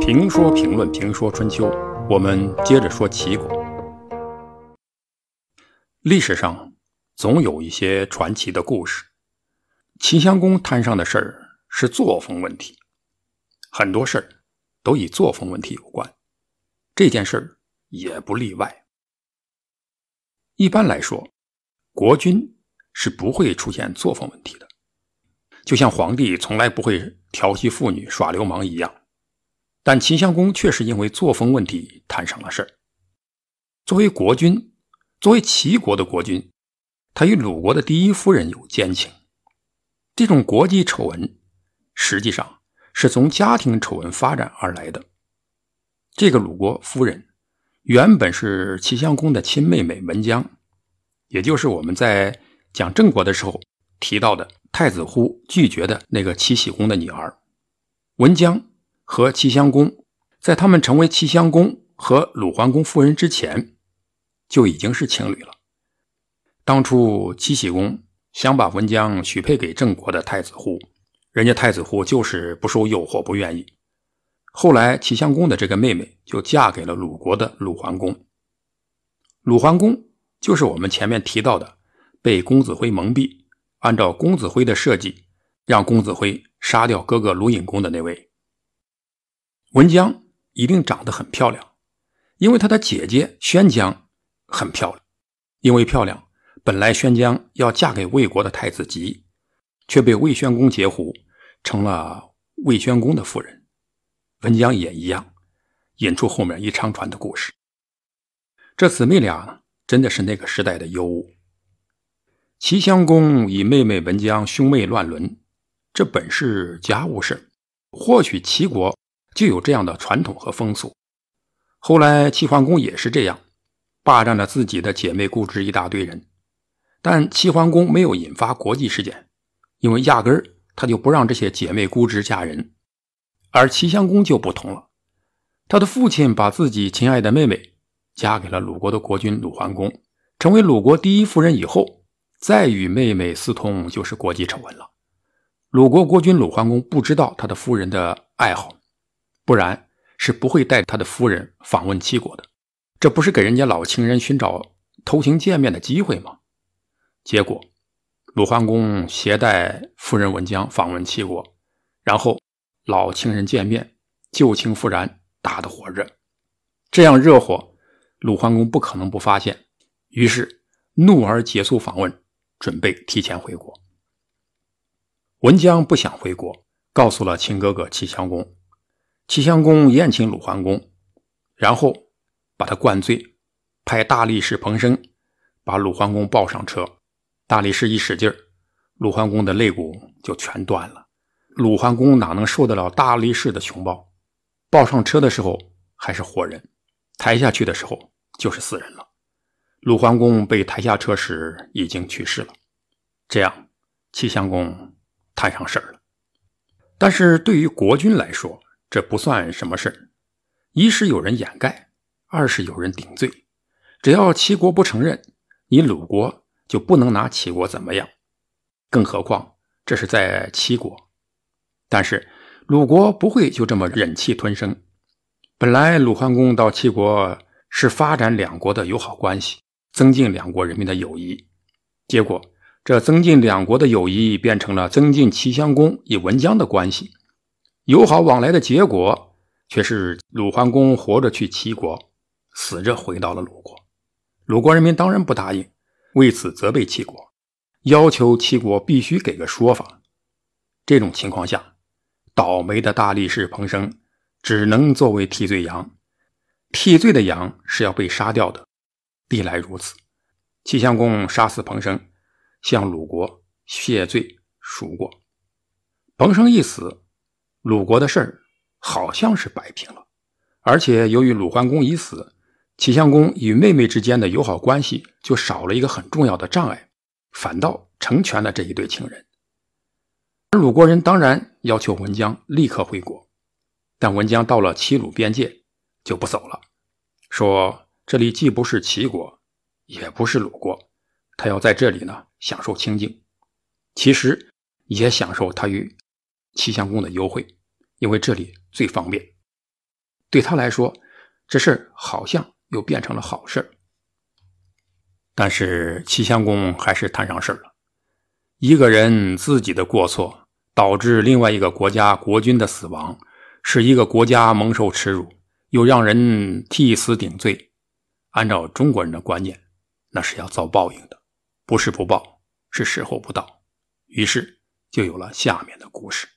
评说评论评说春秋，我们接着说齐国。历史上总有一些传奇的故事。齐襄公摊上的事儿是作风问题，很多事儿都与作风问题有关，这件事儿也不例外。一般来说，国君是不会出现作风问题的，就像皇帝从来不会调戏妇女、耍流氓一样。但齐襄公却是因为作风问题摊上了事儿。作为国君，作为齐国的国君，他与鲁国的第一夫人有奸情。这种国际丑闻，实际上是从家庭丑闻发展而来的。这个鲁国夫人，原本是齐襄公的亲妹妹文姜，也就是我们在讲郑国的时候提到的太子忽拒绝的那个齐僖公的女儿文姜。和齐襄公，在他们成为齐襄公和鲁桓公夫人之前，就已经是情侣了。当初齐僖公想把文姜许配给郑国的太子忽，人家太子忽就是不受诱惑，不愿意。后来齐襄公的这个妹妹就嫁给了鲁国的鲁桓公。鲁桓公就是我们前面提到的被公子辉蒙蔽，按照公子辉的设计，让公子辉杀掉哥哥鲁隐公的那位。文姜一定长得很漂亮，因为她的姐姐宣姜很漂亮。因为漂亮，本来宣姜要嫁给魏国的太子吉，却被魏宣公截胡，成了魏宣公的夫人。文姜也一样，引出后面一长串的故事。这姊妹俩真的是那个时代的尤物。齐襄公与妹妹文姜兄妹乱伦，这本是家务事，或许齐国。就有这样的传统和风俗。后来齐桓公也是这样，霸占了自己的姐妹姑侄一大堆人。但齐桓公没有引发国际事件，因为压根儿他就不让这些姐妹姑侄嫁人。而齐襄公就不同了，他的父亲把自己亲爱的妹妹嫁给了鲁国的国君鲁桓公，成为鲁国第一夫人以后，再与妹妹私通就是国际丑闻了。鲁国国君鲁桓公不知道他的夫人的爱好。不然，是不会带他的夫人访问齐国的。这不是给人家老情人寻找偷情见面的机会吗？结果，鲁桓公携带夫人文姜访问齐国，然后老情人见面，旧情复燃，打得火热。这样热火，鲁桓公不可能不发现，于是怒而结束访问，准备提前回国。文姜不想回国，告诉了亲哥哥齐襄公。齐襄公宴请鲁桓公，然后把他灌醉，派大力士彭生把鲁桓公抱上车。大力士一使劲儿，鲁桓公的肋骨就全断了。鲁桓公哪能受得了大力士的熊抱？抱上车的时候还是活人，抬下去的时候就是死人了。鲁桓公被抬下车时已经去世了。这样，齐襄公摊上事儿了。但是对于国君来说，这不算什么事儿一是有人掩盖，二是有人顶罪。只要齐国不承认，你鲁国就不能拿齐国怎么样。更何况这是在齐国，但是鲁国不会就这么忍气吞声。本来鲁桓公到齐国是发展两国的友好关系，增进两国人民的友谊。结果这增进两国的友谊，变成了增进齐襄公与文姜的关系。友好往来的结果，却是鲁桓公活着去齐国，死着回到了鲁国。鲁国人民当然不答应，为此责备齐国，要求齐国必须给个说法。这种情况下，倒霉的大力士彭生只能作为替罪羊。替罪的羊是要被杀掉的，历来如此。齐襄公杀死彭生，向鲁国谢罪赎过。彭生一死。鲁国的事儿好像是摆平了，而且由于鲁桓公已死，齐襄公与妹妹之间的友好关系就少了一个很重要的障碍，反倒成全了这一对情人。而鲁国人当然要求文姜立刻回国，但文姜到了齐鲁边界就不走了，说这里既不是齐国，也不是鲁国，他要在这里呢享受清静。其实也享受他与齐襄公的优惠，因为这里最方便。对他来说，这事儿好像又变成了好事但是齐襄公还是摊上事儿了。一个人自己的过错导致另外一个国家国君的死亡，使一个国家蒙受耻辱，又让人替死顶罪。按照中国人的观念，那是要遭报应的，不是不报，是时候不到。于是就有了下面的故事。